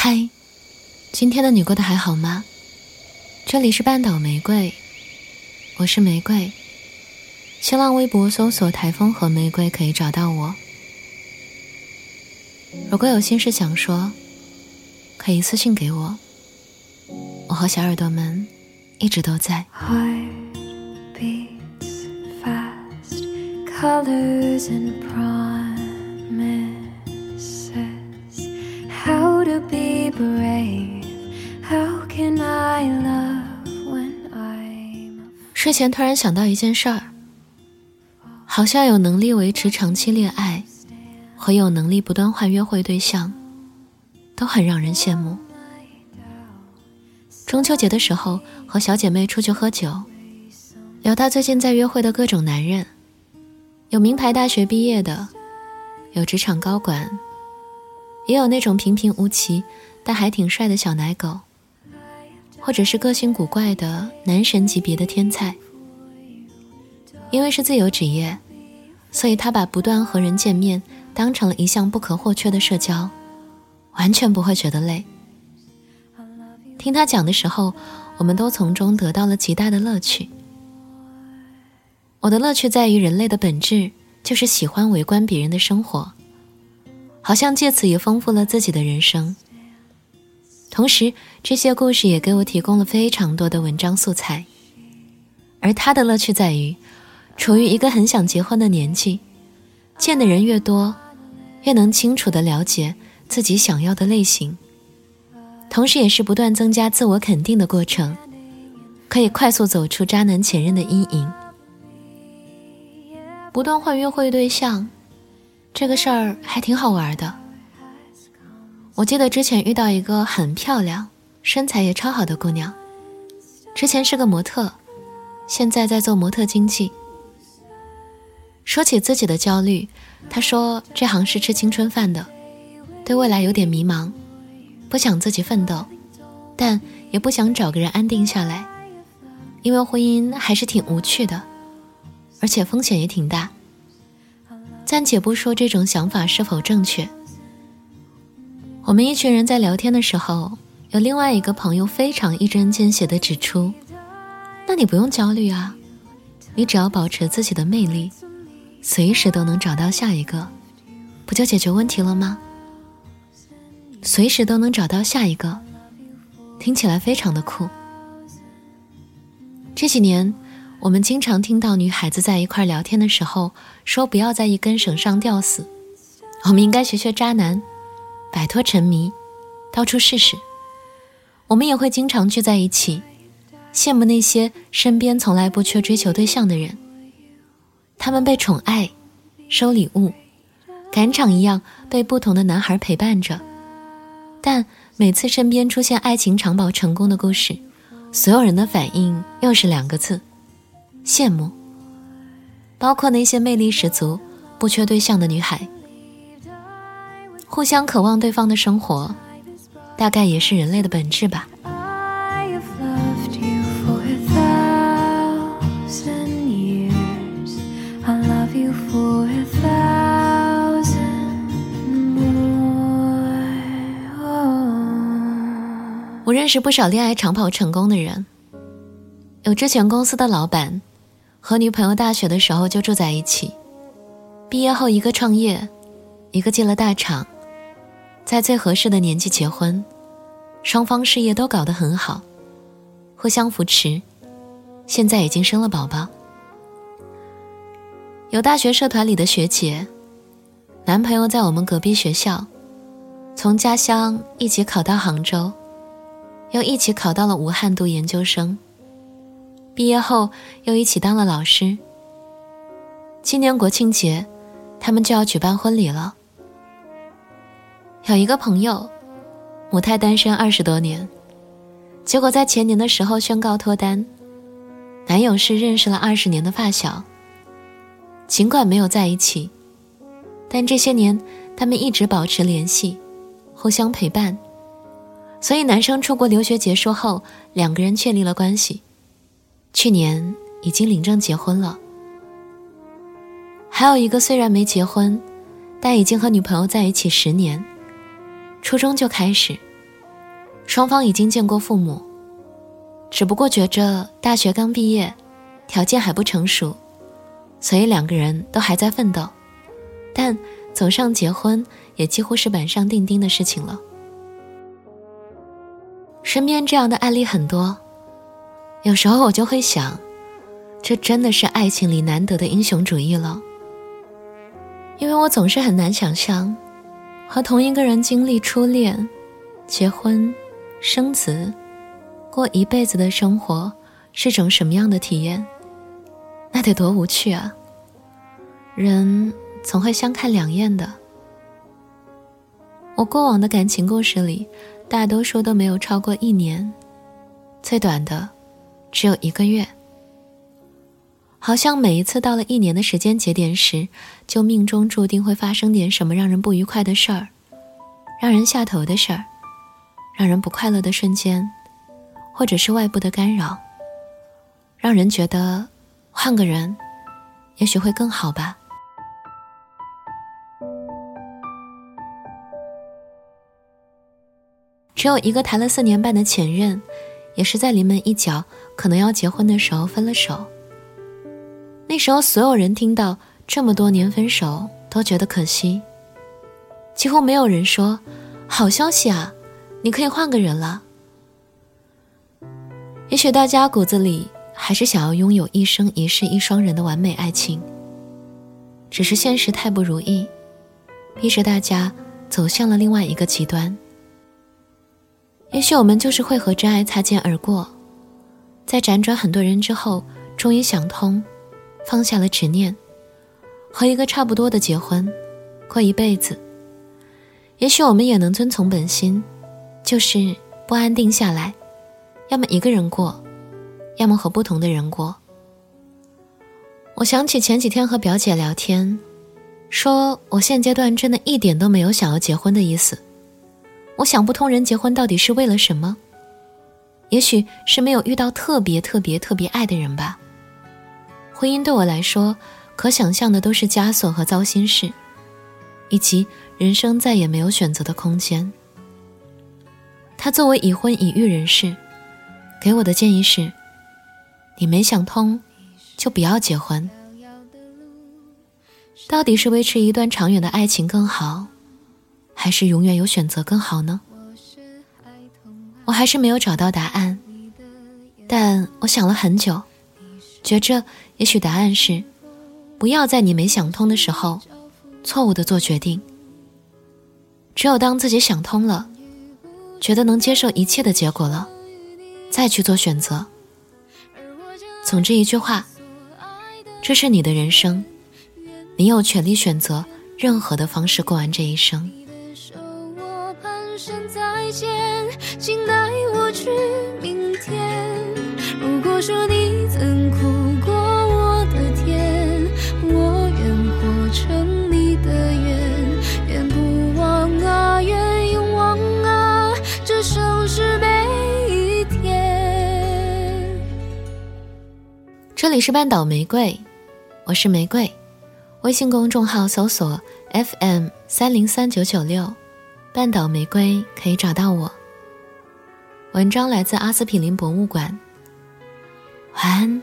嗨，今天的你过得还好吗？这里是半岛玫瑰，我是玫瑰。新浪微博搜索“台风和玫瑰”可以找到我。如果有心事想说，可以私信给我。我和小耳朵们一直都在。睡前突然想到一件事儿，好像有能力维持长期恋爱和有能力不断换约会对象，都很让人羡慕。中秋节的时候和小姐妹出去喝酒，聊到最近在约会的各种男人，有名牌大学毕业的，有职场高管，也有那种平平无奇但还挺帅的小奶狗。或者是个性古怪的男神级别的天才，因为是自由职业，所以他把不断和人见面当成了一项不可或缺的社交，完全不会觉得累。听他讲的时候，我们都从中得到了极大的乐趣。我的乐趣在于人类的本质就是喜欢围观别人的生活，好像借此也丰富了自己的人生。同时，这些故事也给我提供了非常多的文章素材。而他的乐趣在于，处于一个很想结婚的年纪，见的人越多，越能清楚地了解自己想要的类型，同时也是不断增加自我肯定的过程，可以快速走出渣男前任的阴影。不断换约会对象，这个事儿还挺好玩的。我记得之前遇到一个很漂亮、身材也超好的姑娘，之前是个模特，现在在做模特经纪。说起自己的焦虑，她说这行是吃青春饭的，对未来有点迷茫，不想自己奋斗，但也不想找个人安定下来，因为婚姻还是挺无趣的，而且风险也挺大。暂且不说这种想法是否正确。我们一群人在聊天的时候，有另外一个朋友非常一针见血地指出：“那你不用焦虑啊，你只要保持自己的魅力，随时都能找到下一个，不就解决问题了吗？”随时都能找到下一个，听起来非常的酷。这几年，我们经常听到女孩子在一块聊天的时候说：“不要在一根绳上吊死，我们应该学学渣男。”摆脱沉迷，到处试试。我们也会经常聚在一起，羡慕那些身边从来不缺追求对象的人。他们被宠爱，收礼物，赶场一样被不同的男孩陪伴着。但每次身边出现爱情长跑成功的故事，所有人的反应又是两个字：羡慕。包括那些魅力十足、不缺对象的女孩。互相渴望对方的生活，大概也是人类的本质吧。我认识不少恋爱长跑成功的人，有之前公司的老板，和女朋友大学的时候就住在一起，毕业后一个创业，一个进了大厂。在最合适的年纪结婚，双方事业都搞得很好，互相扶持，现在已经生了宝宝。有大学社团里的学姐，男朋友在我们隔壁学校，从家乡一起考到杭州，又一起考到了武汉读研究生。毕业后又一起当了老师。今年国庆节，他们就要举办婚礼了。有一个朋友，母胎单身二十多年，结果在前年的时候宣告脱单。男友是认识了二十年的发小。尽管没有在一起，但这些年他们一直保持联系，互相陪伴。所以男生出国留学结束后，两个人确立了关系。去年已经领证结婚了。还有一个虽然没结婚，但已经和女朋友在一起十年。初中就开始，双方已经见过父母，只不过觉着大学刚毕业，条件还不成熟，所以两个人都还在奋斗，但走上结婚也几乎是板上钉钉的事情了。身边这样的案例很多，有时候我就会想，这真的是爱情里难得的英雄主义了。因为我总是很难想象，和同一个人经历初恋、结婚、生子，过一辈子的生活是种什么样的体验，那得多无趣啊！人总会相看两厌的。我过往的感情故事里。大多数都没有超过一年，最短的只有一个月。好像每一次到了一年的时间节点时，就命中注定会发生点什么让人不愉快的事儿，让人下头的事儿，让人不快乐的瞬间，或者是外部的干扰，让人觉得换个人，也许会更好吧。只有一个谈了四年半的前任，也是在临门一脚，可能要结婚的时候分了手。那时候，所有人听到这么多年分手，都觉得可惜。几乎没有人说：“好消息啊，你可以换个人了。”也许大家骨子里还是想要拥有一生一世一双人的完美爱情，只是现实太不如意，逼着大家走向了另外一个极端。也许我们就是会和真爱擦肩而过，在辗转很多人之后，终于想通，放下了执念，和一个差不多的结婚，过一辈子。也许我们也能遵从本心，就是不安定下来，要么一个人过，要么和不同的人过。我想起前几天和表姐聊天，说我现阶段真的一点都没有想要结婚的意思。我想不通，人结婚到底是为了什么？也许是没有遇到特别特别特别爱的人吧。婚姻对我来说，可想象的都是枷锁和糟心事，以及人生再也没有选择的空间。他作为已婚已育人士，给我的建议是：你没想通，就不要结婚。到底是维持一段长远的爱情更好？还是永远有选择更好呢？我还是没有找到答案，但我想了很久，觉着也许答案是：不要在你没想通的时候，错误的做决定。只有当自己想通了，觉得能接受一切的结果了，再去做选择。总之一句话，这是你的人生，你有权利选择任何的方式过完这一生。请带我去明天。如果说你这里是半岛玫瑰，我是玫瑰，微信公众号搜索 FM 三零三九九六。半岛玫瑰可以找到我。文章来自阿司匹林博物馆。晚安，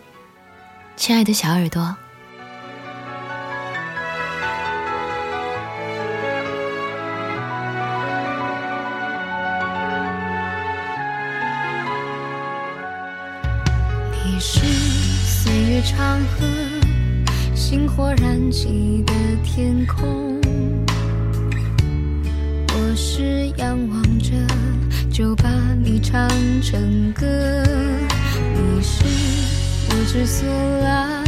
亲爱的小耳朵。你是岁月长河，星火燃起的天空。我是仰望着，就把你唱成歌。你是我之所来，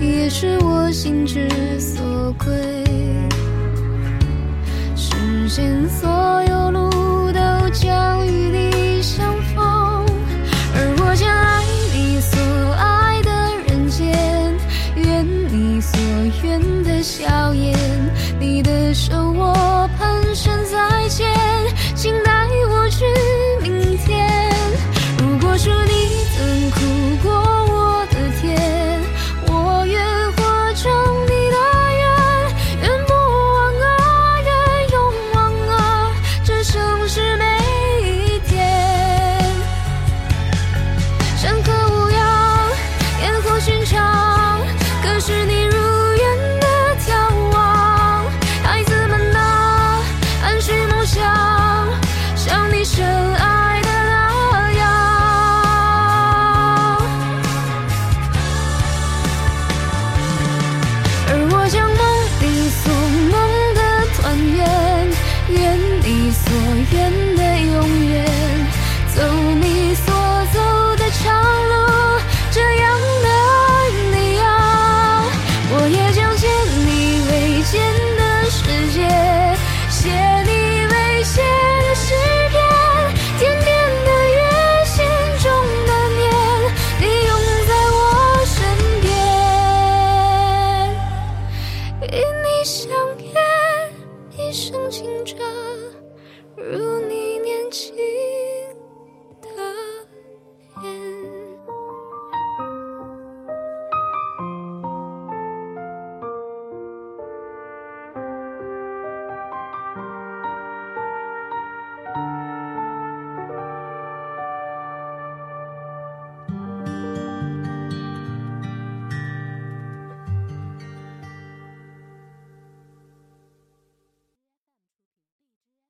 也是我心之所归。世间所有路。是我。